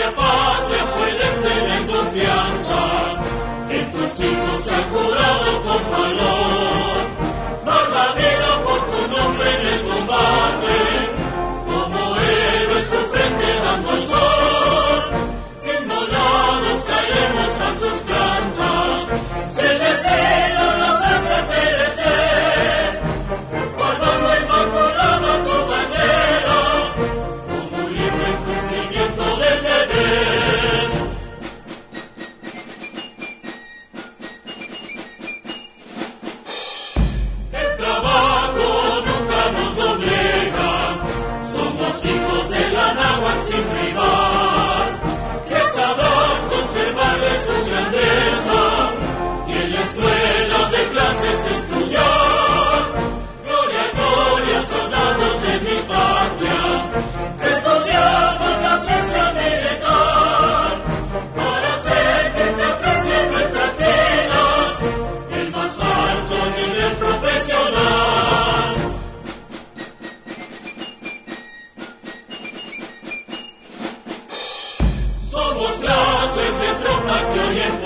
Yeah. Pues nace de tropas que orienta.